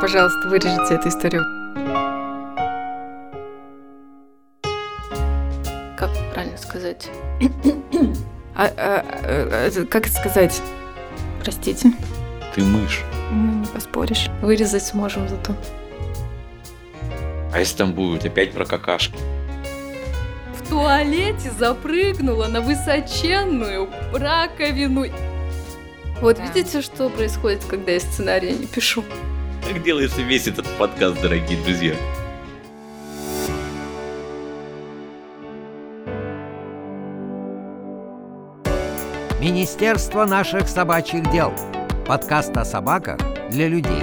Пожалуйста, вырежите эту историю. Как правильно сказать? а, а, а, как сказать? Простите. Ты мышь. Ну, не поспоришь. Вырезать сможем зато. А если там будет опять про какашки? В туалете запрыгнула на высоченную раковину. Вот да. видите, что происходит, когда я сценарий не пишу? Так делается весь этот подкаст, дорогие друзья. Министерство наших собачьих дел. Подкаст о собаках для людей.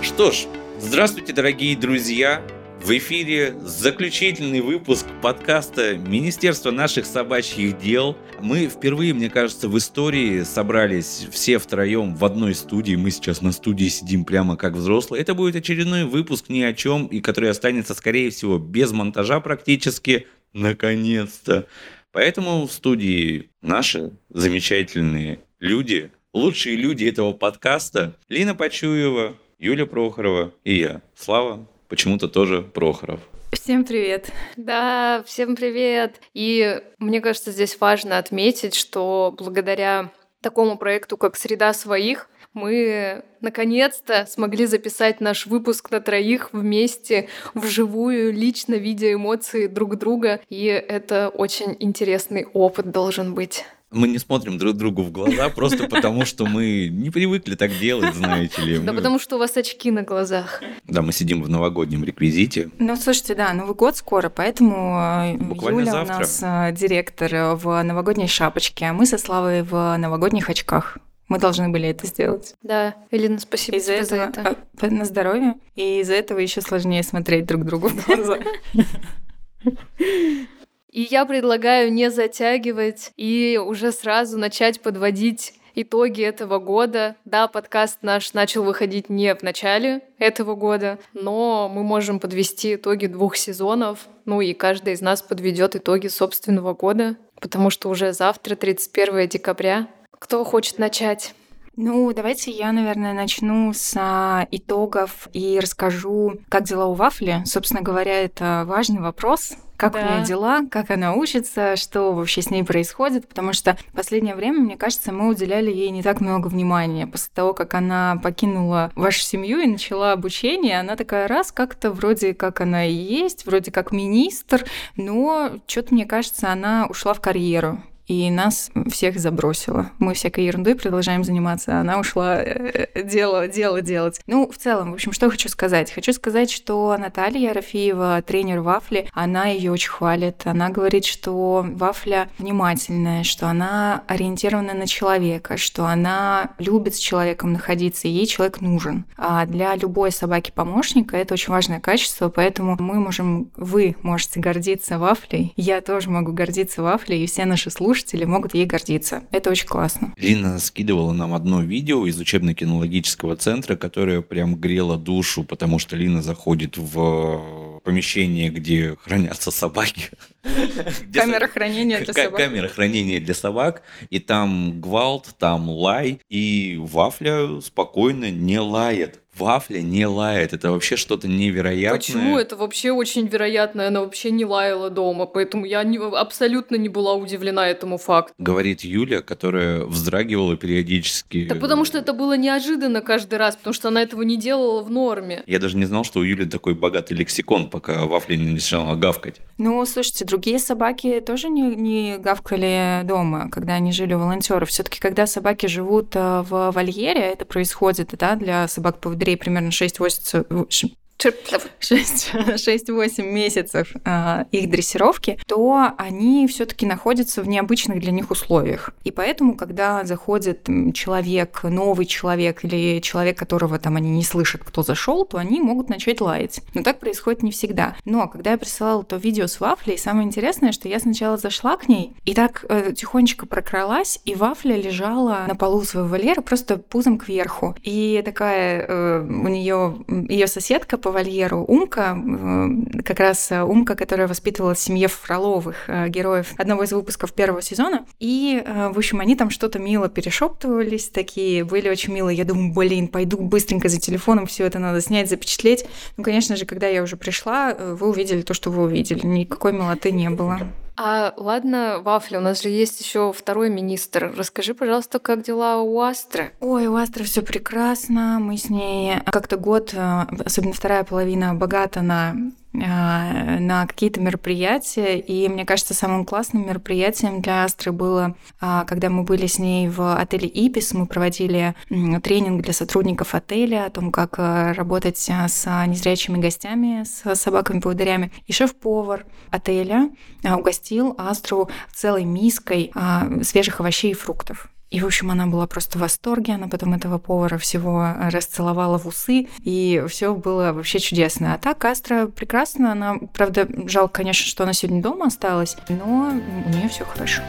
Что ж, здравствуйте, дорогие друзья. В эфире заключительный выпуск подкаста Министерства наших собачьих дел. Мы впервые, мне кажется, в истории собрались все втроем в одной студии. Мы сейчас на студии сидим прямо как взрослые. Это будет очередной выпуск ни о чем, и который останется, скорее всего, без монтажа практически. Наконец-то. Поэтому в студии наши замечательные люди, лучшие люди этого подкаста, Лина Почуева, Юля Прохорова и я, Слава почему-то тоже Прохоров. Всем привет. Да, всем привет. И мне кажется, здесь важно отметить, что благодаря такому проекту, как «Среда своих», мы наконец-то смогли записать наш выпуск на троих вместе, вживую, лично видя эмоции друг друга. И это очень интересный опыт должен быть мы не смотрим друг другу в глаза просто потому, что мы не привыкли так делать, знаете ли. Да потому что у вас очки на глазах. Да, мы сидим в новогоднем реквизите. Ну, слушайте, да, Новый год скоро, поэтому э, Буквально Юля завтра. у нас э, директор в новогодней шапочке, а мы со Славой в новогодних очках. Мы должны были это сделать. Да, Элина, спасибо из-за тебе этого, за это. А, на здоровье. И из-за этого еще сложнее смотреть друг другу в глаза. И я предлагаю не затягивать и уже сразу начать подводить итоги этого года. Да, подкаст наш начал выходить не в начале этого года, но мы можем подвести итоги двух сезонов. Ну и каждый из нас подведет итоги собственного года, потому что уже завтра, 31 декабря. Кто хочет начать? Ну, давайте я, наверное, начну с а, итогов и расскажу, как дела у Вафли. Собственно говоря, это важный вопрос, как да. у нее дела, как она учится, что вообще с ней происходит, потому что в последнее время, мне кажется, мы уделяли ей не так много внимания. После того, как она покинула вашу семью и начала обучение, она такая раз как-то вроде как она и есть, вроде как министр, но что-то, мне кажется, она ушла в карьеру и нас всех забросила. Мы всякой ерундой продолжаем заниматься, а она ушла э, э, дело, дело делать. Ну, в целом, в общем, что хочу сказать? Хочу сказать, что Наталья Рафиева, тренер Вафли, она ее очень хвалит. Она говорит, что Вафля внимательная, что она ориентирована на человека, что она любит с человеком находиться, и ей человек нужен. А для любой собаки-помощника это очень важное качество, поэтому мы можем, вы можете гордиться Вафлей, я тоже могу гордиться Вафлей, и все наши слушатели слушатели могут ей гордиться. Это очень классно. Лина скидывала нам одно видео из учебно-кинологического центра, которое прям грело душу, потому что Лина заходит в помещение, где хранятся собаки. Камера хранения для собак. Камера хранения для собак. И там гвалт, там лай. И Вафля спокойно не лает Вафля не лает. Это вообще что-то невероятное. Почему? Это вообще очень вероятно. Она вообще не лаяла дома. Поэтому я не, абсолютно не была удивлена этому факту. Говорит Юля, которая вздрагивала периодически. Да потому что это было неожиданно каждый раз, потому что она этого не делала в норме. Я даже не знал, что у Юли такой богатый лексикон, пока Вафля не начала гавкать. Ну, слушайте, другие собаки тоже не, не гавкали дома, когда они жили у волонтеров. Все-таки, когда собаки живут э, в вольере, это происходит, да, для собак поводырей примерно 6-8 6-8 месяцев э, их дрессировки, то они все-таки находятся в необычных для них условиях. И поэтому, когда заходит человек, новый человек или человек, которого там они не слышат, кто зашел, то они могут начать лаять. Но так происходит не всегда. Но когда я присылала то видео с вафлей, самое интересное, что я сначала зашла к ней и так э, тихонечко прокралась, и вафля лежала на полу своего вольера просто пузом кверху. И такая э, у нее ее соседка по вольеру Умка, э, как раз Умка, которая воспитывала в семье Фроловых, э, героев одного из выпусков первого сезона. И, э, в общем, они там что-то мило перешептывались, такие были очень милые. Я думаю, блин, пойду быстренько за телефоном, все это надо снять, запечатлеть. Ну, конечно же, когда я уже пришла, вы увидели то, что вы увидели. Никакой милоты не было. А ладно, Вафля, у нас же есть еще второй министр. Расскажи, пожалуйста, как дела у Астры? Ой, у Астры все прекрасно. Мы с ней как-то год, э, особенно вторая половина, богата на а, на какие-то мероприятия. И мне кажется, самым классным мероприятием для Астры было, а, когда мы были с ней в отеле Ибис, мы проводили тренинг для сотрудников отеля о том, как э, работать а, с незрячими гостями, с собаками-поводырями. И шеф-повар отеля угостил Астру целой миской свежих овощей и фруктов. И, в общем, она была просто в восторге. Она потом этого повара всего расцеловала в усы, и все было вообще чудесно. А так Астра прекрасна. Она, правда, жалко, конечно, что она сегодня дома осталась, но у нее все хорошо.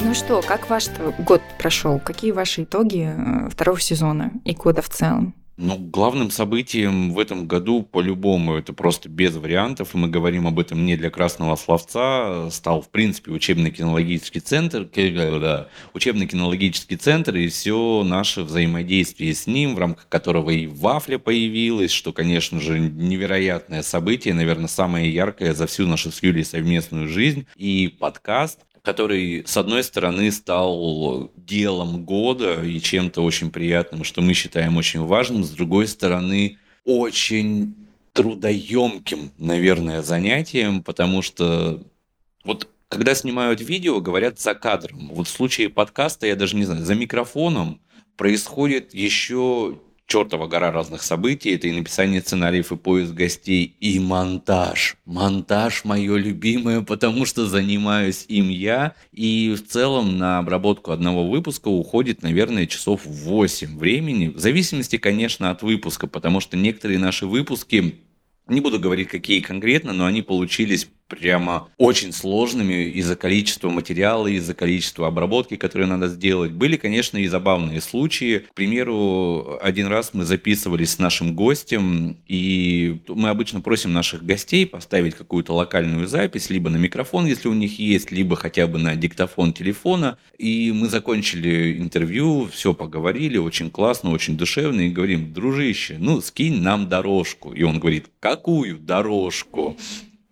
Ну что, как ваш год прошел? Какие ваши итоги э, второго сезона и года в целом? Ну, главным событием в этом году, по-любому, это просто без вариантов, и мы говорим об этом не для красного словца, стал, в принципе, учебно-кинологический центр, да, учебно-кинологический центр и все наше взаимодействие с ним, в рамках которого и Вафля появилась, что, конечно же, невероятное событие, наверное, самое яркое за всю нашу с Юлей совместную жизнь, и подкаст, который, с одной стороны, стал делом года и чем-то очень приятным, что мы считаем очень важным, с другой стороны, очень трудоемким, наверное, занятием, потому что вот когда снимают видео, говорят за кадром. Вот в случае подкаста, я даже не знаю, за микрофоном происходит еще чертова гора разных событий. Это и написание сценариев, и поиск гостей, и монтаж. Монтаж мое любимое, потому что занимаюсь им я. И в целом на обработку одного выпуска уходит, наверное, часов 8 времени. В зависимости, конечно, от выпуска, потому что некоторые наши выпуски не буду говорить, какие конкретно, но они получились прямо очень сложными из-за количества материала, из-за количества обработки, которые надо сделать. Были, конечно, и забавные случаи. К примеру, один раз мы записывались с нашим гостем, и мы обычно просим наших гостей поставить какую-то локальную запись, либо на микрофон, если у них есть, либо хотя бы на диктофон телефона. И мы закончили интервью, все поговорили, очень классно, очень душевно, и говорим, дружище, ну, скинь нам дорожку. И он говорит, какую дорожку?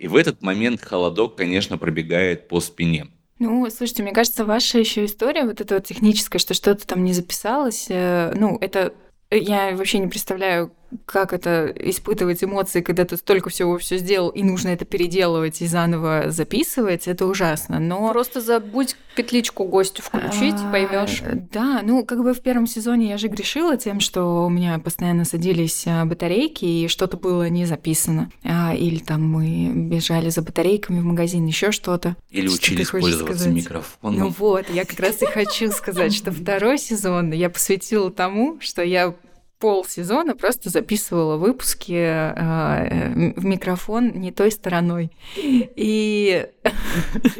И в этот момент холодок, конечно, пробегает по спине. Ну, слушайте, мне кажется, ваша еще история, вот эта вот техническая, что что-то там не записалось, э, ну, это я вообще не представляю, как это испытывать эмоции, когда ты столько всего все сделал, и нужно это переделывать и заново записывать, это ужасно. Но просто забудь петличку гостю включить, а, поймешь. Да, ну как бы в первом сезоне я же грешила тем, что у меня постоянно садились а, батарейки, и что-то было не записано. А, или там мы бежали за батарейками в магазин, еще что-то. Или что учились пользоваться сказать? микрофоном. Ну вот, я как раз и хочу сказать, что второй сезон я посвятила тому, что я полсезона просто записывала выпуски э, в микрофон не той стороной. И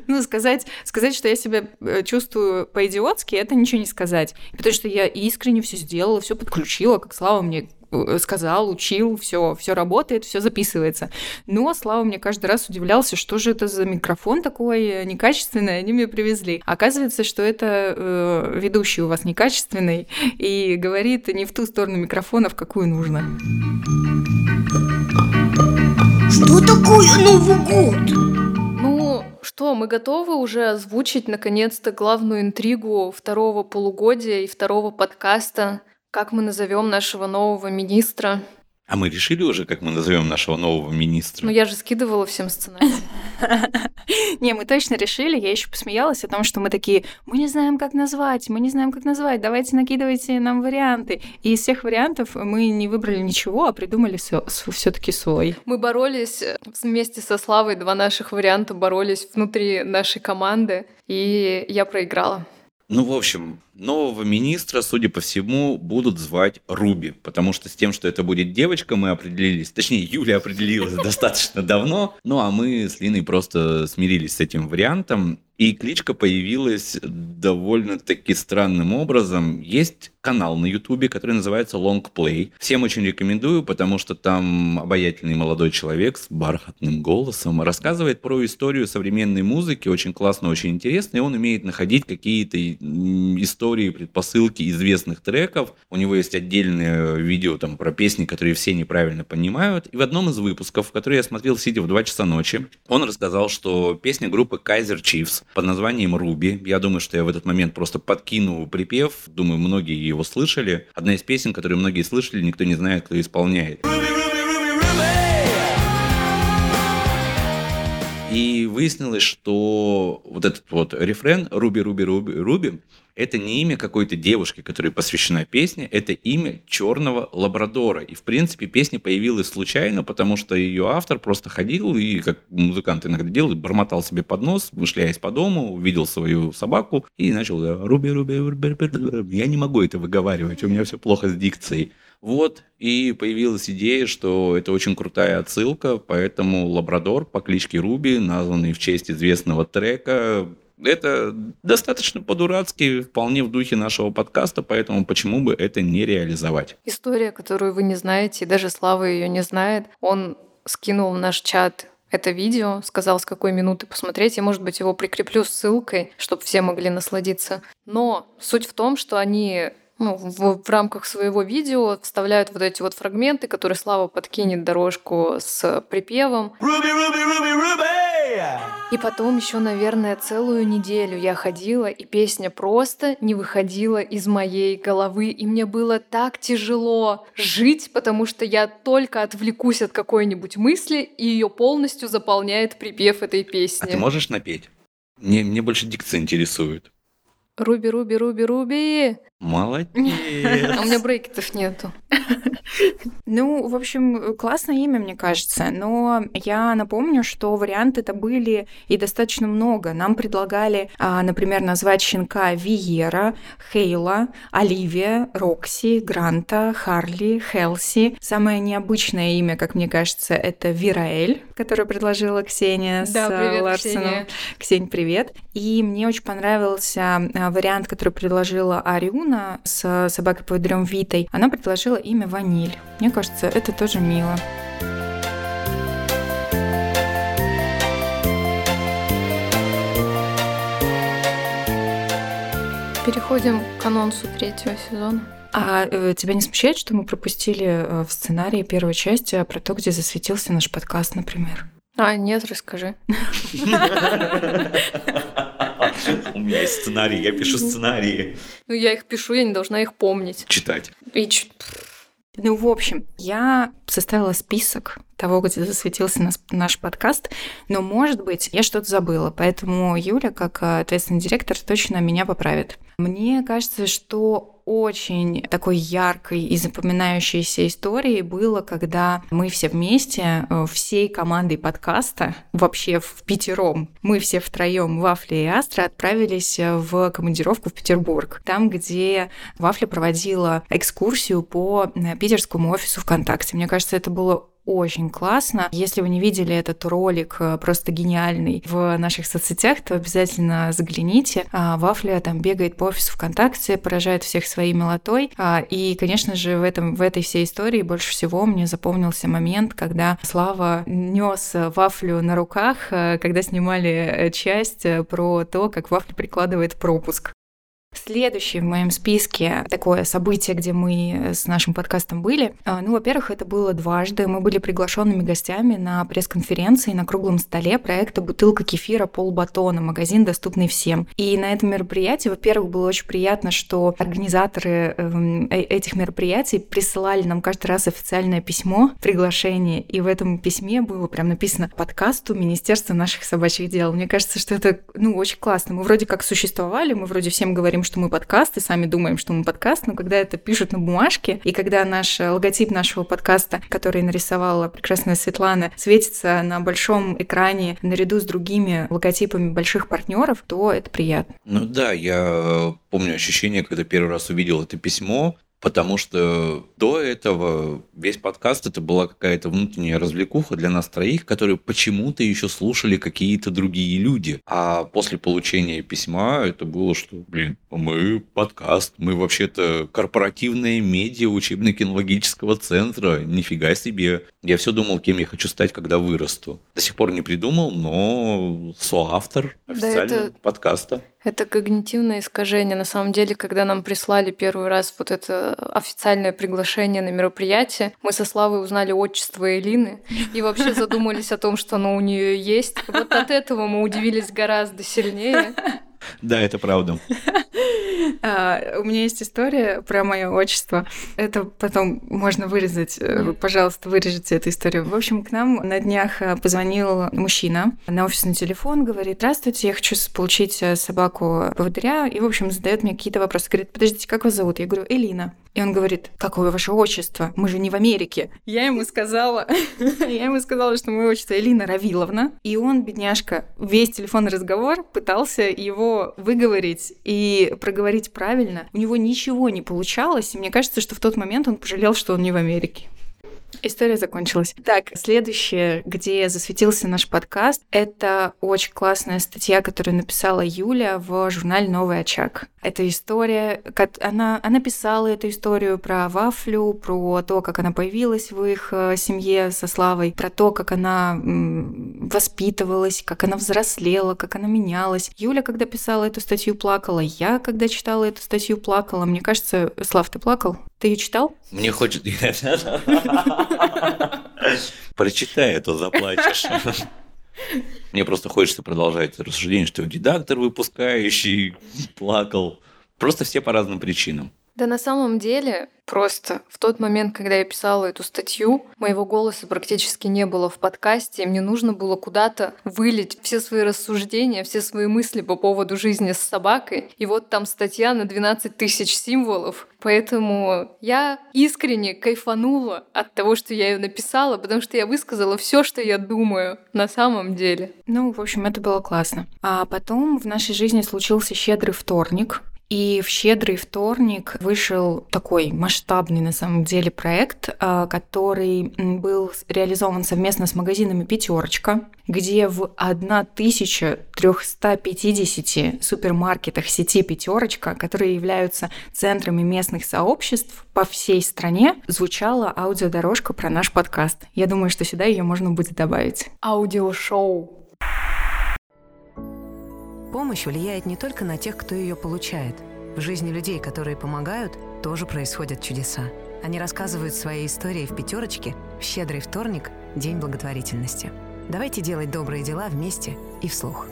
ну, сказать, сказать, что я себя э, чувствую по-идиотски, это ничего не сказать. Потому что я искренне все сделала, все подключила, как Слава мне сказал, учил, все, все работает, все записывается. Но Слава мне каждый раз удивлялся, что же это за микрофон такой некачественный, они мне привезли. Оказывается, что это э, ведущий у вас некачественный и говорит не в ту сторону микрофона, в какую нужно. Что такое Новый год? Ну, что, мы готовы уже озвучить наконец-то главную интригу второго полугодия и второго подкаста как мы назовем нашего нового министра? А мы решили уже, как мы назовем нашего нового министра? Ну, я же скидывала всем сценарий. Не, мы точно решили. Я еще посмеялась о том, что мы такие, мы не знаем, как назвать, мы не знаем, как назвать, давайте накидывайте нам варианты. И из всех вариантов мы не выбрали ничего, а придумали все-таки свой. Мы боролись э, вместе со Славой, два наших варианта боролись внутри нашей команды, и я проиграла. Ну, в общем, нового министра, судя по всему, будут звать Руби, потому что с тем, что это будет девочка, мы определились, точнее, Юля определилась достаточно давно, ну а мы с Линой просто смирились с этим вариантом, и кличка появилась довольно-таки странным образом. Есть канал на Ютубе, который называется Long Play. Всем очень рекомендую, потому что там обаятельный молодой человек с бархатным голосом рассказывает про историю современной музыки. Очень классно, очень интересно. И он умеет находить какие-то истории, предпосылки известных треков. У него есть отдельное видео там про песни, которые все неправильно понимают. И в одном из выпусков, который я смотрел сидя в 2 часа ночи, он рассказал, что песня группы Kaiser Chiefs под названием «Руби». Я думаю, что я в этот момент просто подкину припев. Думаю, многие его слышали. Одна из песен, которые многие слышали, никто не знает, кто исполняет. И выяснилось, что вот этот вот рефрен «Руби, Руби, Руби, Руби» это не имя какой-то девушки, которой посвящена песня, это имя черного лабрадора. И, в принципе, песня появилась случайно, потому что ее автор просто ходил и, как музыкант иногда делает, бормотал себе под нос, вышляясь по дому, увидел свою собаку и начал «Руби, Руби, Руби, Руби». Я не могу это выговаривать, у меня все плохо с дикцией. Вот, и появилась идея, что это очень крутая отсылка, поэтому лабрадор по кличке Руби, названный в честь известного трека, это достаточно по-дурацки, вполне в духе нашего подкаста, поэтому почему бы это не реализовать? История, которую вы не знаете, и даже Слава ее не знает, он скинул в наш чат это видео, сказал, с какой минуты посмотреть. Я, может быть, его прикреплю ссылкой, чтобы все могли насладиться. Но суть в том, что они ну, в, в рамках своего видео вставляют вот эти вот фрагменты, которые Слава подкинет дорожку с припевом. Ruby, Ruby, Ruby, Ruby! И потом еще, наверное, целую неделю я ходила, и песня просто не выходила из моей головы. И мне было так тяжело жить, потому что я только отвлекусь от какой-нибудь мысли, и ее полностью заполняет припев этой песни. А ты можешь напеть? Мне, мне больше дикция интересует. Руби, Руби, Руби, Руби. Молодец. У меня брекетов нету. Ну, в общем, классное имя, мне кажется. Но я напомню, что варианты-то были и достаточно много. Нам предлагали, а, например, назвать щенка Виера, Хейла, Оливия, Рокси, Гранта, Харли, Хелси. Самое необычное имя, как мне кажется, это Вираэль, которое предложила Ксения да, с привет, Ларсоном. Ксения. Ксень, привет. И мне очень понравился а, вариант, который предложила Ариуна с собакой-поводырем Витой. Она предложила имя Ваниль. Мне кажется, это тоже мило. Переходим к анонсу третьего сезона. А э, тебя не смущает, что мы пропустили э, в сценарии первой части про то, где засветился наш подкаст, например? А, нет, расскажи. У меня есть сценарий, я пишу сценарии. Ну, я их пишу, я не должна их помнить. Читать. И Ну, в общем, я составила список того, где засветился нас, наш подкаст, но, может быть, я что-то забыла, поэтому Юля, как э, ответственный директор, точно меня поправит. Мне кажется, что очень такой яркой и запоминающейся историей было, когда мы все вместе, э, всей командой подкаста, вообще в пятером, мы все втроем, Вафли и Астра, отправились э, в командировку в Петербург, там, где Вафля проводила экскурсию по э, питерскому офису ВКонтакте. Мне кажется, это было очень классно. Если вы не видели этот ролик, э, просто гениальный, в наших соцсетях, то обязательно загляните. А, Вафля там бегает по офису ВКонтакте, поражает всех своей милотой. А, и, конечно же, в, этом, в этой всей истории больше всего мне запомнился момент, когда Слава нес Вафлю на руках, э, когда снимали э, часть про то, как Вафля прикладывает пропуск. Следующее в моем списке такое событие, где мы с нашим подкастом были. А, ну, во-первых, это было дважды. Мы были приглашенными гостями на пресс-конференции на круглом столе проекта «Бутылка кефира полбатона», магазин, доступный всем. И на этом мероприятии, во-первых, было очень приятно, что организаторы эм, э- этих мероприятий присылали нам каждый раз официальное письмо, приглашение, и в этом письме было прям написано подкасту Министерства наших собачьих дел. Мне кажется, что это, ну, очень классно. Мы вроде как существовали, мы вроде всем говорим думаем, что мы подкаст, и сами думаем, что мы подкаст, но когда это пишут на бумажке, и когда наш логотип нашего подкаста, который нарисовала прекрасная Светлана, светится на большом экране наряду с другими логотипами больших партнеров, то это приятно. Ну да, я помню ощущение, когда первый раз увидел это письмо, потому что до этого весь подкаст это была какая-то внутренняя развлекуха для нас троих, которые почему-то еще слушали какие-то другие люди. А после получения письма это было, что, блин, мы подкаст, мы вообще-то корпоративная медиа учебно-кинологического центра, нифига себе. Я все думал, кем я хочу стать, когда вырасту. До сих пор не придумал, но соавтор официального да, это... подкаста. Это когнитивное искажение. На самом деле, когда нам прислали первый раз вот это официальное приглашение на мероприятие, мы со Славой узнали отчество Элины и вообще задумались о том, что оно у нее есть. Вот от этого мы удивились гораздо сильнее. Да, это правда. А, у меня есть история про мое отчество. Это потом можно вырезать. Э, пожалуйста, вырежите эту историю. В общем, к нам на днях э, позвонил мужчина на офисный телефон, говорит, здравствуйте, я хочу получить э, собаку поводыря. И, в общем, задает мне какие-то вопросы. Говорит, подождите, как вас зовут? Я говорю, Элина. И он говорит, какое ваше отчество? Мы же не в Америке. Я ему сказала, я ему сказала, что мое отчество Элина Равиловна. И он, бедняжка, весь телефонный разговор пытался его выговорить и проговорить правильно. У него ничего не получалось, и мне кажется, что в тот момент он пожалел, что он не в Америке. История закончилась. Так, следующее, где засветился наш подкаст, это очень классная статья, которую написала Юля в журнале «Новый очаг». Эта история, она, она писала эту историю про Вафлю, про то, как она появилась в их э, семье со Славой, про то, как она воспитывалась, как она взрослела, как она менялась. Юля, когда писала эту статью, плакала. Я, когда читала эту статью, плакала. Мне кажется, Слав, ты плакал? Ты ее читал? Мне хочется... Прочитай, а то заплачешь. Мне просто хочется продолжать рассуждение, что редактор выпускающий плакал. Просто все по разным причинам. Да на самом деле, просто в тот момент, когда я писала эту статью, моего голоса практически не было в подкасте, и мне нужно было куда-то вылить все свои рассуждения, все свои мысли по поводу жизни с собакой. И вот там статья на 12 тысяч символов. Поэтому я искренне кайфанула от того, что я ее написала, потому что я высказала все, что я думаю на самом деле. Ну, в общем, это было классно. А потом в нашей жизни случился щедрый вторник, и в щедрый вторник вышел такой масштабный на самом деле проект, а, который был реализован совместно с магазинами «Пятерочка», где в 1350 супермаркетах сети «Пятерочка», которые являются центрами местных сообществ по всей стране, звучала аудиодорожка про наш подкаст. Я думаю, что сюда ее можно будет добавить. Аудиошоу. Помощь влияет не только на тех, кто ее получает. В жизни людей, которые помогают, тоже происходят чудеса. Они рассказывают свои истории в пятерочке в щедрый вторник, День благотворительности. Давайте делать добрые дела вместе и вслух.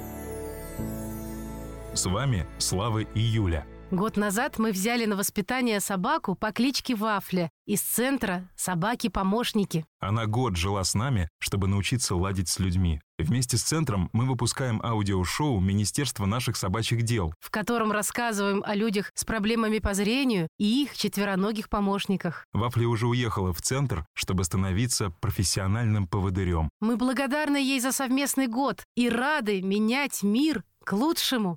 С вами Слава и Юля. Год назад мы взяли на воспитание собаку по кличке Вафля из центра «Собаки-помощники». Она год жила с нами, чтобы научиться ладить с людьми. Вместе с центром мы выпускаем аудиошоу Министерства наших собачьих дел, в котором рассказываем о людях с проблемами по зрению и их четвероногих помощниках. Вафля уже уехала в центр, чтобы становиться профессиональным поводырем. Мы благодарны ей за совместный год и рады менять мир к лучшему.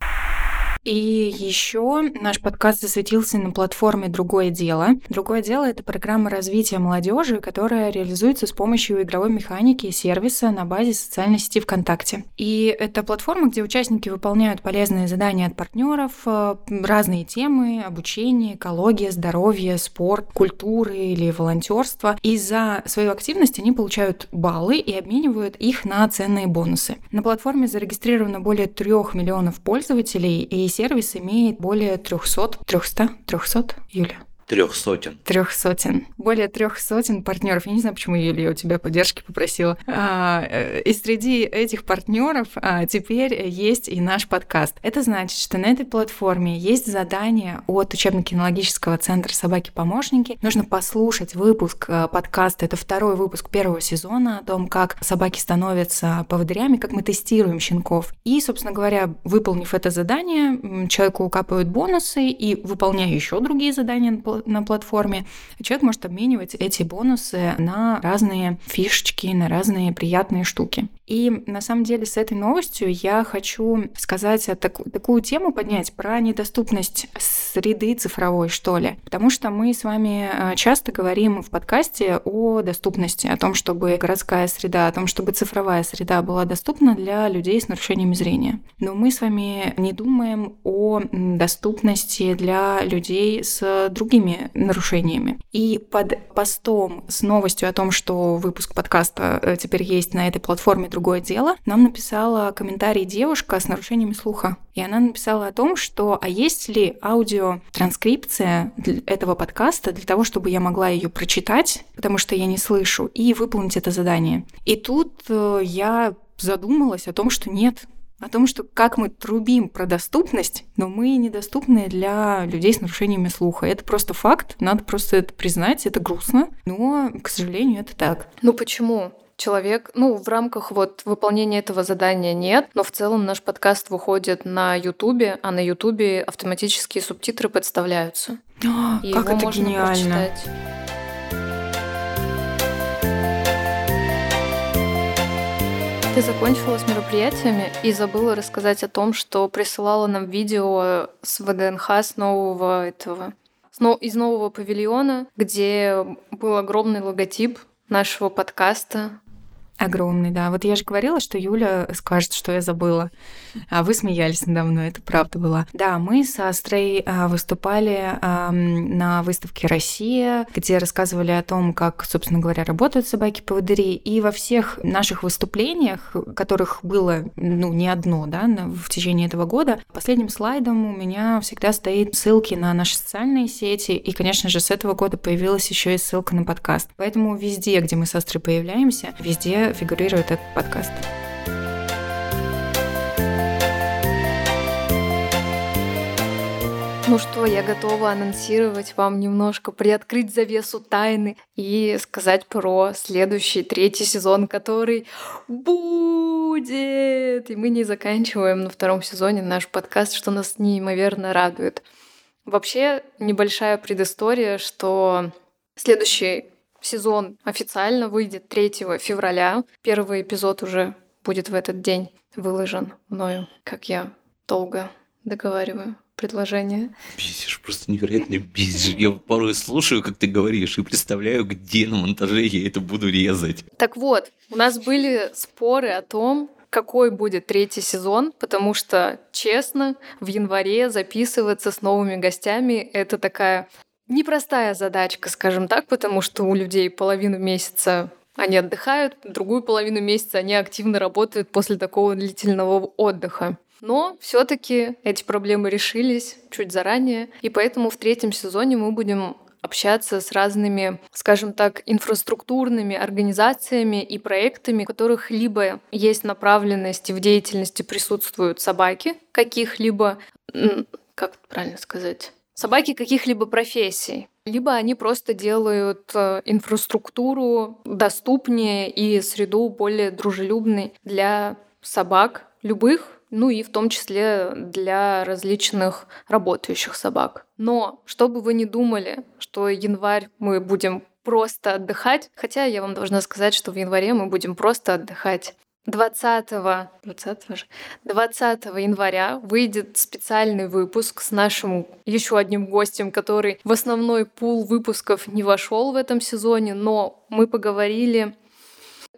И еще наш подкаст засветился на платформе «Другое дело». «Другое дело» — это программа развития молодежи, которая реализуется с помощью игровой механики и сервиса на базе социальной сети ВКонтакте. И это платформа, где участники выполняют полезные задания от партнеров, э, разные темы, обучение, экология, здоровье, спорт, культуры или волонтерство. И за свою активность они получают баллы и обменивают их на ценные бонусы. На платформе зарегистрировано более трех миллионов пользователей, и сервис имеет более 300, 300, 300, Юля? Трех сотен. Трех сотен. Более трех сотен партнеров. Я не знаю, почему, Юлия, у тебя поддержки попросила. А, э, и среди этих партнеров а, теперь есть и наш подкаст. Это значит, что на этой платформе есть задание от учебно-кинологического центра «Собаки-помощники». Нужно послушать выпуск а, подкаста. Это второй выпуск первого сезона о том, как собаки становятся поводырями, как мы тестируем щенков. И, собственно говоря, выполнив это задание, человеку капают бонусы и выполняя еще другие задания на платформе, человек может обменивать эти бонусы на разные фишечки, на разные приятные штуки. И на самом деле с этой новостью я хочу сказать так, такую тему поднять про недоступность среды цифровой, что ли. Потому что мы с вами э, часто говорим в подкасте о доступности, о том, чтобы городская среда, о том, чтобы цифровая среда была доступна для людей с нарушениями зрения. Но мы с вами не думаем о доступности для людей с другими нарушениями. И под постом с новостью о том, что выпуск подкаста э, теперь есть на этой платформе другое дело, нам написала комментарий девушка с нарушениями слуха. И она написала о том, что а есть ли аудиотранскрипция этого подкаста для того, чтобы я могла ее прочитать, потому что я не слышу, и выполнить это задание. И тут э, я задумалась о том, что нет, о том, что как мы трубим про доступность, но мы недоступны для людей с нарушениями слуха. Это просто факт, надо просто это признать, это грустно, но, к сожалению, это так. Ну почему? Человек, ну, в рамках вот выполнения этого задания нет, но в целом наш подкаст выходит на Ютубе, а на Ютубе автоматические субтитры подставляются. О, и как его это можно гениально. Прочитать. Ты закончила с мероприятиями и забыла рассказать о том, что присылала нам видео с ВДНХ с нового этого из нового павильона, где был огромный логотип нашего подкаста Огромный, да. Вот я же говорила, что Юля скажет, что я забыла. А вы смеялись надо мной, это правда было. Да, мы с Астрой а, выступали на выставке «Россия», где рассказывали о том, как, собственно говоря, работают собаки-поводыри. И во всех наших выступлениях, которых было, ну, не одно, да, в течение этого года, последним слайдом у меня всегда стоит ссылки на наши социальные сети. И, конечно же, с этого года появилась еще и ссылка на подкаст. Поэтому везде, где мы с Астрой появляемся, везде фигурирует этот подкаст. Ну что, я готова анонсировать вам немножко, приоткрыть завесу тайны и сказать про следующий третий сезон, который будет. И мы не заканчиваем на втором сезоне наш подкаст, что нас неимоверно радует. Вообще, небольшая предыстория, что следующий сезон официально выйдет 3 февраля. Первый эпизод уже будет в этот день выложен мною, как я долго договариваю предложение. Бесишь, просто невероятно бесишь. Я порой слушаю, как ты говоришь, и представляю, где на монтаже я это буду резать. Так вот, у нас были споры о том, какой будет третий сезон, потому что, честно, в январе записываться с новыми гостями — это такая непростая задачка, скажем так, потому что у людей половину месяца они отдыхают, другую половину месяца они активно работают после такого длительного отдыха. Но все-таки эти проблемы решились чуть заранее, и поэтому в третьем сезоне мы будем общаться с разными, скажем так, инфраструктурными организациями и проектами, у которых либо есть направленность и в деятельности присутствуют собаки каких-либо, как правильно сказать, собаки каких-либо профессий. Либо они просто делают э, инфраструктуру доступнее и среду более дружелюбной для собак любых, ну и в том числе для различных работающих собак. Но чтобы вы не думали, что январь мы будем просто отдыхать, хотя я вам должна сказать, что в январе мы будем просто отдыхать. 20, 20, же, 20 января выйдет специальный выпуск с нашим еще одним гостем, который в основной пул выпусков не вошел в этом сезоне, но мы поговорили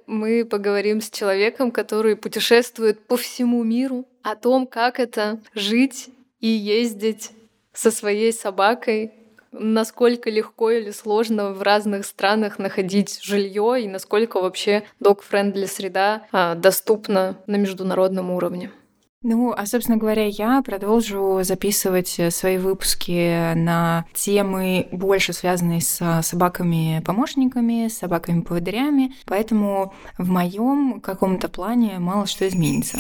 мы поговорим с человеком, который путешествует по всему миру, о том, как это жить и ездить со своей собакой насколько легко или сложно в разных странах находить жилье и насколько вообще док-френдли среда а, доступна на международном уровне. Ну, а, собственно говоря, я продолжу записывать свои выпуски на темы, больше связанные с собаками-помощниками, с собаками-поводырями, поэтому в моем каком-то плане мало что изменится.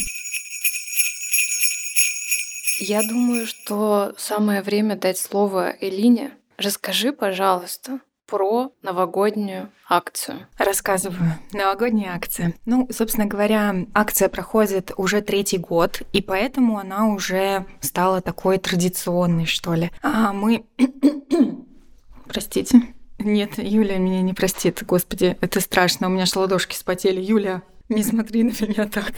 Я думаю, что самое время дать слово Элине. Расскажи, пожалуйста, про новогоднюю акцию. Рассказываю. Новогодняя акция. Ну, собственно говоря, акция проходит уже третий год, и поэтому она уже стала такой традиционной, что ли. А мы... Простите. Нет, Юля меня не простит. Господи, это страшно. У меня аж ладошки спотели. Юля, не смотри на меня так.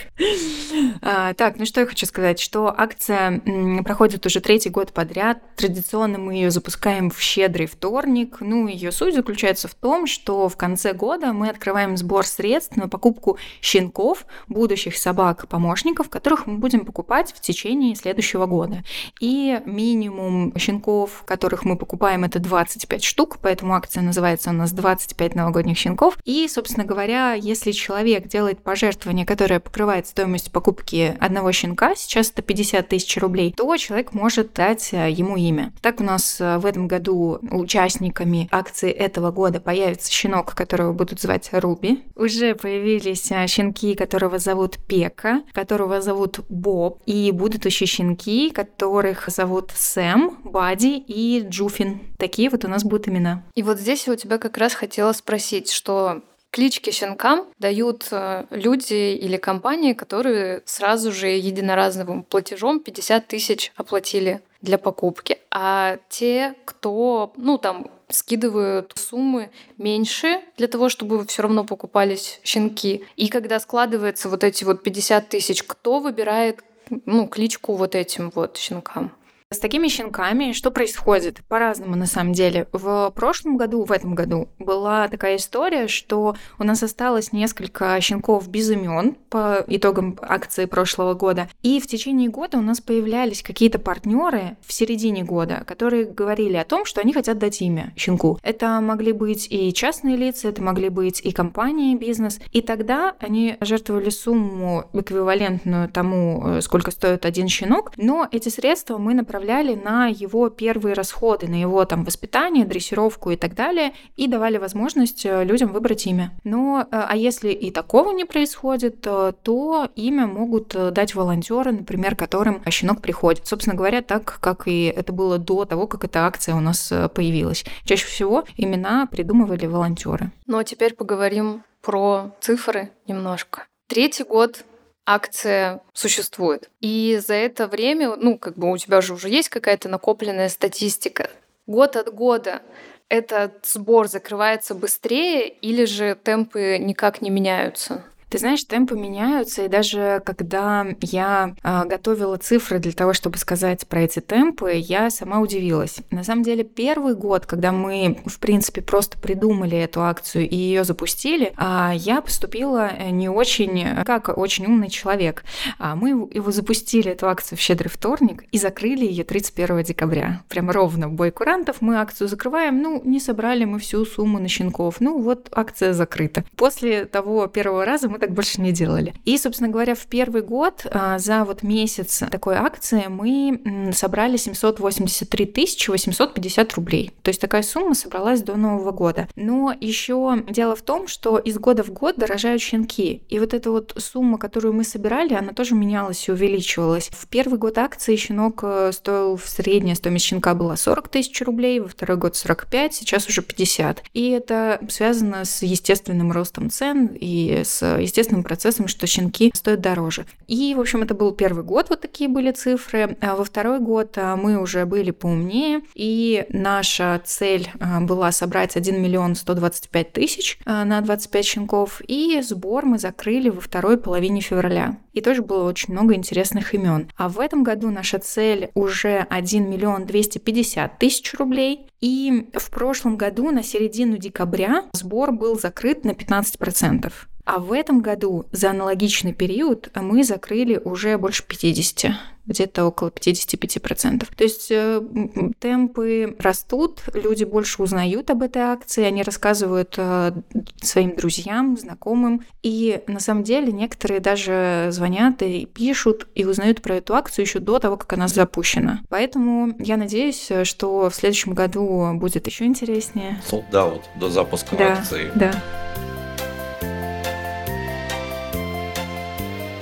А, так, ну что я хочу сказать, что акция проходит уже третий год подряд. Традиционно мы ее запускаем в щедрый вторник. Ну, ее суть заключается в том, что в конце года мы открываем сбор средств на покупку щенков, будущих собак-помощников, которых мы будем покупать в течение следующего года. И минимум щенков, которых мы покупаем, это 25 штук, поэтому акция называется у нас 25 новогодних щенков. И, собственно говоря, если человек делает делает пожертвование, которое покрывает стоимость покупки одного щенка, сейчас это 50 тысяч рублей, то человек может дать э, ему имя. Так у нас э, в этом году участниками акции этого года появится щенок, которого будут звать Руби. Уже появились э, щенки, которого зовут Пека, которого зовут Боб, и будут еще щенки, которых зовут Сэм, Бади и Джуфин. Такие вот у нас будут имена. И вот здесь я у тебя как раз хотела спросить, что Клички щенкам дают э, люди или компании, которые сразу же единоразовым платежом 50 тысяч оплатили для покупки. А те, кто, ну, там, скидывают суммы меньше для того, чтобы все равно покупались щенки. И когда складывается вот эти вот 50 тысяч, кто выбирает ну, кличку вот этим вот щенкам? С такими щенками что происходит? По-разному, на самом деле. В прошлом году, в этом году, была такая история, что у нас осталось несколько щенков без имен по итогам акции прошлого года. И в течение года у нас появлялись какие-то партнеры в середине года, которые говорили о том, что они хотят дать имя щенку. Это могли быть и частные лица, это могли быть и компании, бизнес. И тогда они жертвовали сумму эквивалентную тому, э, сколько стоит один щенок, но эти средства мы направляли направляли на его первые расходы, на его там воспитание, дрессировку и так далее, и давали возможность э, людям выбрать имя. Но, э, а если и такого не происходит, э, то имя могут дать волонтеры, например, которым щенок приходит. Собственно говоря, так, как и это было до того, как эта акция у нас появилась. Чаще всего имена придумывали волонтеры. Ну а теперь поговорим про цифры немножко. Третий год акция существует. И за это время, ну, как бы у тебя же уже есть какая-то накопленная статистика. Год от года этот сбор закрывается быстрее или же темпы никак не меняются? Ты знаешь, темпы меняются, и даже когда я э, готовила цифры для того, чтобы сказать про эти темпы, я сама удивилась. На самом деле, первый год, когда мы, в принципе, просто придумали эту акцию и ее запустили, э, я поступила не очень, как очень умный человек. А мы его запустили, эту акцию в щедрый вторник, и закрыли ее 31 декабря. Прям ровно в бой курантов мы акцию закрываем, ну, не собрали мы всю сумму на щенков, ну, вот акция закрыта. После того первого раза мы мы так больше не делали. И, собственно говоря, в первый год а, за вот месяц такой акции мы собрали 783 тысячи 850 рублей. То есть такая сумма собралась до Нового года. Но еще дело в том, что из года в год дорожают щенки. И вот эта вот сумма, которую мы собирали, она тоже менялась и увеличивалась. В первый год акции щенок э, стоил в средняя стоимость щенка была 40 тысяч рублей, во второй год 45, сейчас уже 50. И это связано с естественным ростом цен и с естественным процессом, что щенки стоят дороже. И, в общем, это был первый год, вот такие были цифры. А во второй год а, мы уже были поумнее, и наша цель а, была собрать 1 миллион 125 тысяч на 25 щенков, и сбор мы закрыли во второй половине февраля. И тоже было очень много интересных имен. А в этом году наша цель уже 1 миллион 250 тысяч рублей, и в прошлом году на середину декабря сбор был закрыт на 15%. А в этом году за аналогичный период мы закрыли уже больше 50. где-то около 55%. То есть э, темпы растут, люди больше узнают об этой акции, они рассказывают э, своим друзьям, знакомым. И на самом деле некоторые даже звонят и пишут и узнают про эту акцию еще до того, как она запущена. Поэтому я надеюсь, что в следующем году будет еще интереснее. Солдат до запуска Да, акции. да.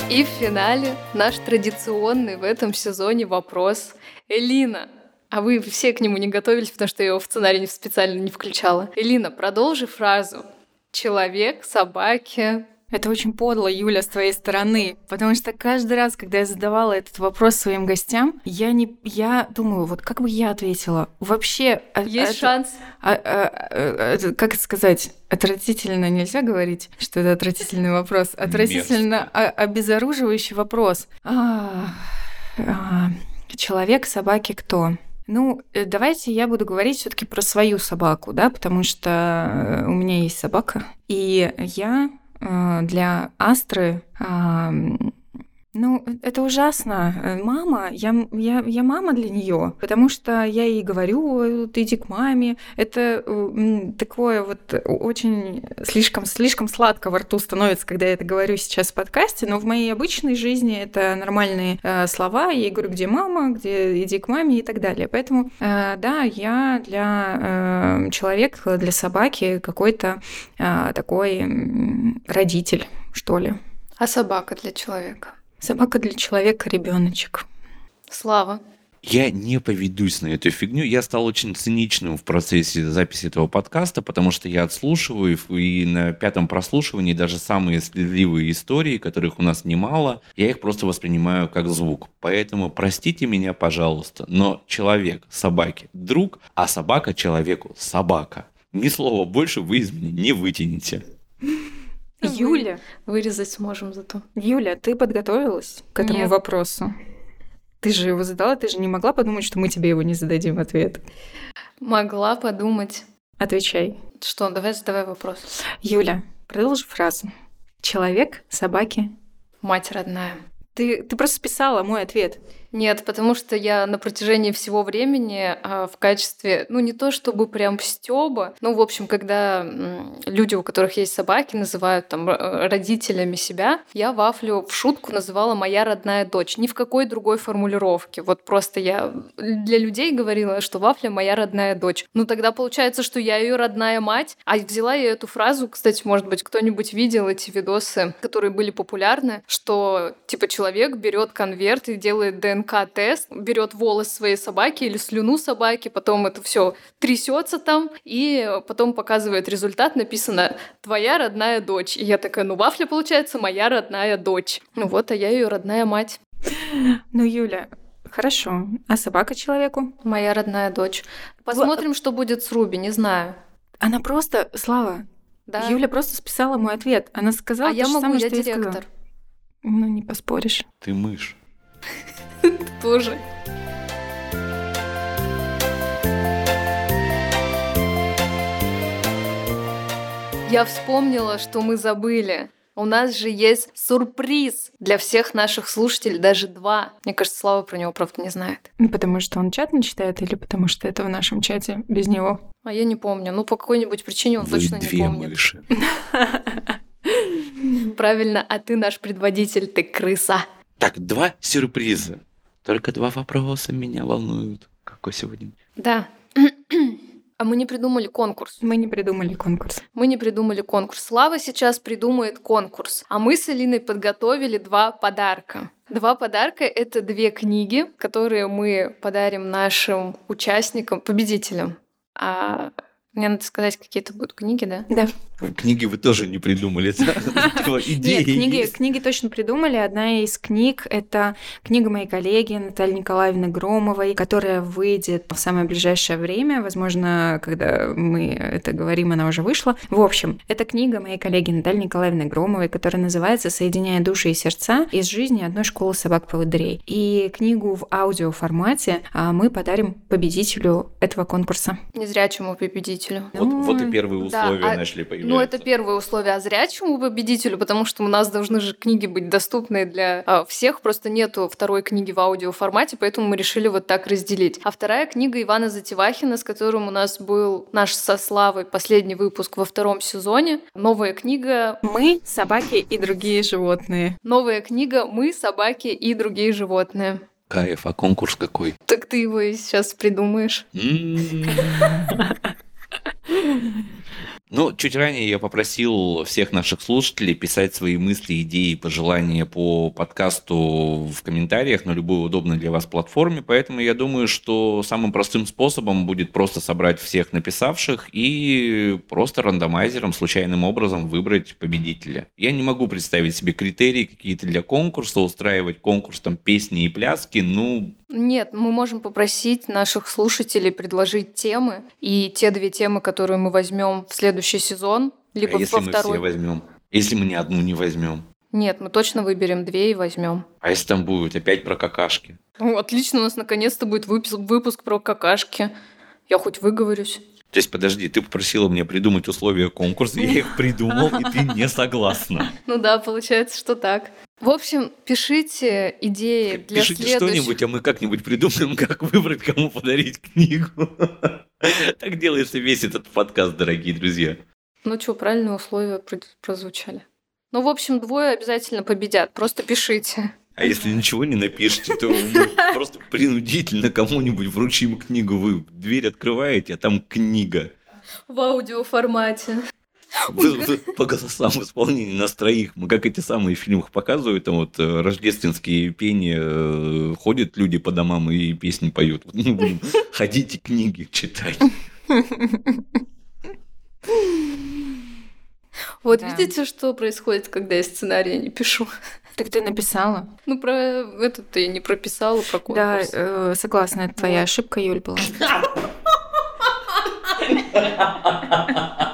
И в финале наш традиционный в этом сезоне вопрос. Элина, а вы все к нему не готовились, потому что я его в сценарий специально не включала. Элина, продолжи фразу. Человек, собаки, Это очень подло, Юля, с твоей стороны, потому что каждый раз, когда я задавала этот вопрос своим гостям, я не, я думаю, вот как бы я ответила, вообще, а- Есть это- шанс. а- а- а- как это сказать, отвратительно нельзя говорить, что это отвратительный вопрос, отвратительно о- обезоруживающий вопрос. А, а, человек, собаки, кто? Ну, э, давайте я буду говорить все-таки про свою собаку, да, потому что у меня есть собака, и я для Астры а, ну, это ужасно. Э, Мама, я, я, я мама для нее, потому что я ей говорю, «Ой, ты иди к маме. Это э, такое вот очень слишком, слишком сладко во рту становится, когда я это говорю сейчас в подкасте, но в моей обычной жизни это нормальные э, слова. Я ей говорю, где мама, где иди к маме и так далее. Поэтому, э, да, я для э, человека, для собаки какой-то э, такой родитель, что ли. А собака для человека. Собака для человека ребеночек. Слава. Я не поведусь на эту фигню. Я стал очень циничным в процессе записи этого подкаста, потому что я отслушиваю и на пятом прослушивании даже самые следливые истории, которых у нас немало, я их просто воспринимаю как звук. Поэтому простите меня, пожалуйста, но человек собаке друг, а собака человеку собака. Ни слова больше вы из меня не вытянете. Юля, Вырезать сможем зато. Юля, ты подготовилась к этому Нет. вопросу? Ты же его задала, ты же не могла подумать, что мы тебе его не зададим ответ. Могла подумать. Отвечай. Что, давай задавай вопрос. Юля, продолжи фразу. Человек, собаки. Мать родная. Ты, ты просто списала мой ответ. Нет, потому что я на протяжении всего времени а, в качестве, ну не то чтобы прям стёба, ну в общем, когда люди, у которых есть собаки, называют там р- родителями себя, я Вафлю в шутку называла моя родная дочь, ни в какой другой формулировке. Вот просто я для людей говорила, что Вафля моя родная дочь. Ну тогда получается, что я ее родная мать, а взяла я эту фразу, кстати, может быть, кто-нибудь видел эти видосы, которые были популярны, что типа человек берет конверт и делает ДНК-тест, берет волос своей собаки или слюну собаки, потом это все трясется там, и потом показывает результат, написано «Твоя родная дочь». И я такая, ну, Вафля, получается, моя родная дочь. Ну вот, а я ее родная мать. Ну, Юля, хорошо. А собака человеку? Моя родная дочь. Посмотрим, что будет с Руби, не знаю. Она просто, Слава, Да. Юля просто списала мой ответ. Она сказала а то я же могу, самое, я что я сказала. директор. Ну, не поспоришь. Ты мышь. Тоже. Я вспомнила, что мы забыли. У нас же есть сюрприз для всех наших слушателей, даже два. Мне кажется, Слава про него, правда, не знает. Ну, Потому что он чат не читает или потому что это в нашем чате без него? А я не помню. Ну, по какой-нибудь причине он Вы точно не две помнит. мыши. Правильно, а ты наш предводитель, ты крыса. Так, два сюрприза. Только два вопроса меня волнуют. Какой сегодня? Да. А мы не придумали конкурс. Мы не придумали конкурс. Мы не придумали конкурс. Слава сейчас придумает конкурс. А мы с Алиной подготовили два подарка. Два подарка — это две книги, которые мы подарим нашим участникам, победителям. А мне надо сказать, какие это будут книги, да? Да. Книги вы тоже не придумали, да? Идеи Нет, книги, книги точно придумали. Одна из книг — это книга моей коллеги Натальи Николаевны Громовой, которая выйдет в самое ближайшее время. Возможно, когда мы это говорим, она уже вышла. В общем, это книга моей коллеги Натальи Николаевны Громовой, которая называется «Соединяя души и сердца из жизни одной школы собак-поводырей». И книгу в аудиоформате а, мы подарим победителю этого конкурса. Незрячему победителю. победителю. Вот, вот и первые да, условия а- начали появляться. Ну, это первое условие, а зрячему победителю, потому что у нас должны же книги быть доступны для а, всех, просто нету второй книги в аудиоформате, поэтому мы решили вот так разделить. А вторая книга Ивана Затевахина, с которым у нас был наш со Славой последний выпуск во втором сезоне. Новая книга Мы, собаки и другие животные. Новая книга «Мы, собаки и другие животные». Кайф, а конкурс какой? Так ты его и сейчас придумаешь. Ну, чуть ранее я попросил всех наших слушателей писать свои мысли, идеи, пожелания по подкасту в комментариях на любой удобной для вас платформе, поэтому я думаю, что самым простым способом будет просто собрать всех написавших и просто рандомайзером, случайным образом выбрать победителя. Я не могу представить себе критерии какие-то для конкурса, устраивать конкурс там песни и пляски, ну, Нет, мы можем попросить наших слушателей предложить темы, и те две темы, которые мы возьмем в следующий сезон, либо а если во мы второй. все возьмем? Если мы ни одну не возьмем? Нет, мы точно выберем две и возьмем. А если там будет опять про какашки? Ну, отлично, у нас наконец-то будет выпис- выпуск про какашки. Я хоть выговорюсь. То есть, подожди, ты попросила меня придумать условия конкурса, я их придумал, и ты не согласна. Ну да, получается, что так. В общем, пишите идеи для Пишите следующих... что-нибудь, а мы как-нибудь придумаем, как выбрать, кому подарить книгу. Так делается весь этот подкаст, дорогие друзья. Ну что, правильные условия про- прозвучали. Ну, в общем, двое обязательно победят. Просто пишите. А если ничего не напишете, то мы просто принудительно кому-нибудь вручим книгу. Вы дверь открываете, а там книга. В аудиоформате. По голосам в исполнении нас троих. Мы как эти самые в фильмах показывают, там вот э, рождественские пения, э, ходят люди по домам и песни поют. Вот мы будем ходите книги читать. Вот Да. видите, что происходит, когда я сценарий не пишу? Так ты написала? Ну, про это ты не прописала, про Да, конкурс. э, согласна, это твоя ошибка, Юль, была.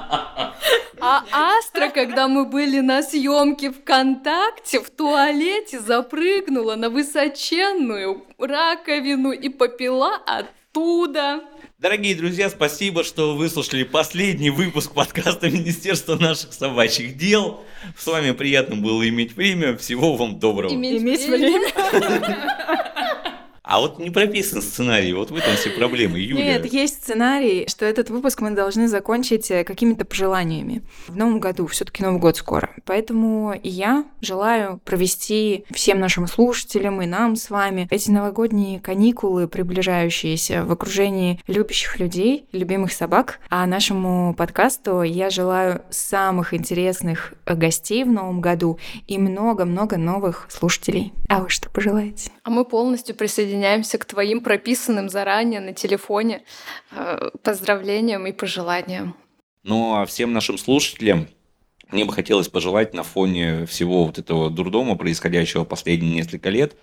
А Астра, когда мы были на съемке ВКонтакте, в туалете запрыгнула на высоченную раковину и попила оттуда. Дорогие друзья, спасибо, что выслушали последний выпуск подкаста Министерства наших собачьих дел. С вами приятно было иметь время. Всего вам доброго. Иметь время. А вот не прописан сценарий, вот в этом все проблемы, Юля. Нет, есть сценарий, что этот выпуск мы должны закончить э, какими-то пожеланиями. В новом году, все таки Новый год скоро. Поэтому и я желаю провести всем нашим слушателям и нам с вами эти новогодние каникулы, приближающиеся в окружении любящих людей, любимых собак. А нашему подкасту я желаю самых интересных гостей в новом году и много-много новых слушателей. А вы что пожелаете? А мы полностью присоединяемся к твоим прописанным заранее на телефоне э, поздравлениям и пожеланиям. Ну а всем нашим слушателям мне бы хотелось пожелать на фоне всего вот этого дурдома, происходящего последние несколько лет,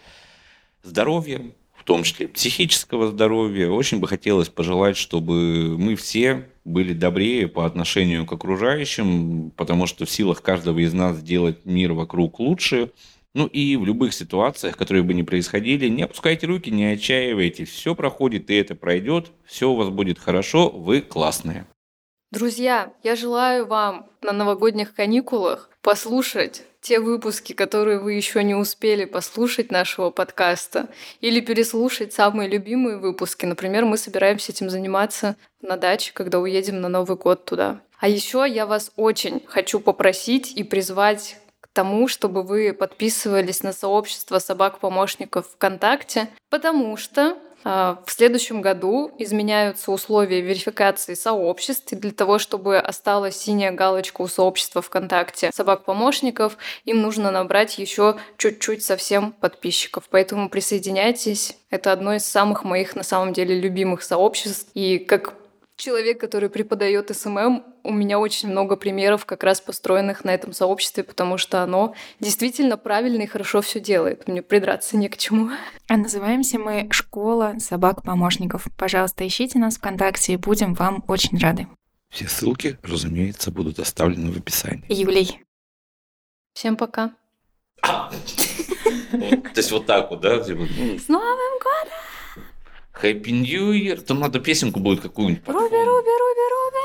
здоровья, в том числе психического здоровья. Очень бы хотелось пожелать, чтобы мы все были добрее по отношению к окружающим, потому что в силах каждого из нас сделать мир вокруг лучше. Ну и в любых ситуациях, которые бы ни происходили, не опускайте руки, не отчаивайтесь. Все проходит, и это пройдет. Все у вас будет хорошо, вы классные. Друзья, я желаю вам на новогодних каникулах послушать те выпуски, которые вы еще не успели послушать нашего подкаста, или переслушать самые любимые выпуски. Например, мы собираемся этим заниматься на даче, когда уедем на Новый год туда. А еще я вас очень хочу попросить и призвать тому, чтобы вы подписывались на сообщество собак-помощников ВКонтакте, потому что а, в следующем году изменяются условия верификации сообществ, и для того, чтобы осталась синяя галочка у сообщества ВКонтакте собак-помощников, им нужно набрать еще чуть-чуть совсем подписчиков. Поэтому присоединяйтесь. Это одно из самых моих, на самом деле, любимых сообществ. И как человек, который преподает SMM, у меня очень много примеров, как раз построенных на этом сообществе, потому что оно действительно правильно и хорошо все делает. Мне придраться не к чему. А называемся мы «Школа собак-помощников». Пожалуйста, ищите нас ВКонтакте, и будем вам очень рады. Все ссылки, разумеется, будут оставлены в описании. Юлей. Всем пока. Вот, то есть вот так вот, да? типа, ну, С Новым годом! Happy New Year. Там надо песенку будет какую-нибудь. Руби, Руби, Руби, Руби!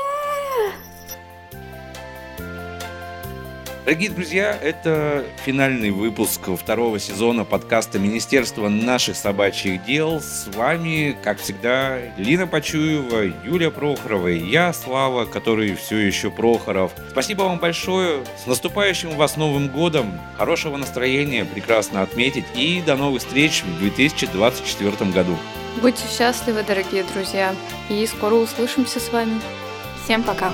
Дорогие друзья, это финальный выпуск второго сезона подкаста Министерства наших собачьих дел. С вами, как всегда, Лина Почуева, Юлия Прохорова и я, Слава, который все еще Прохоров. Спасибо вам большое. С наступающим вас Новым годом. Хорошего настроения, прекрасно отметить. И до новых встреч в 2024 году. Будьте счастливы, дорогие друзья, и скоро услышимся с вами. Всем пока!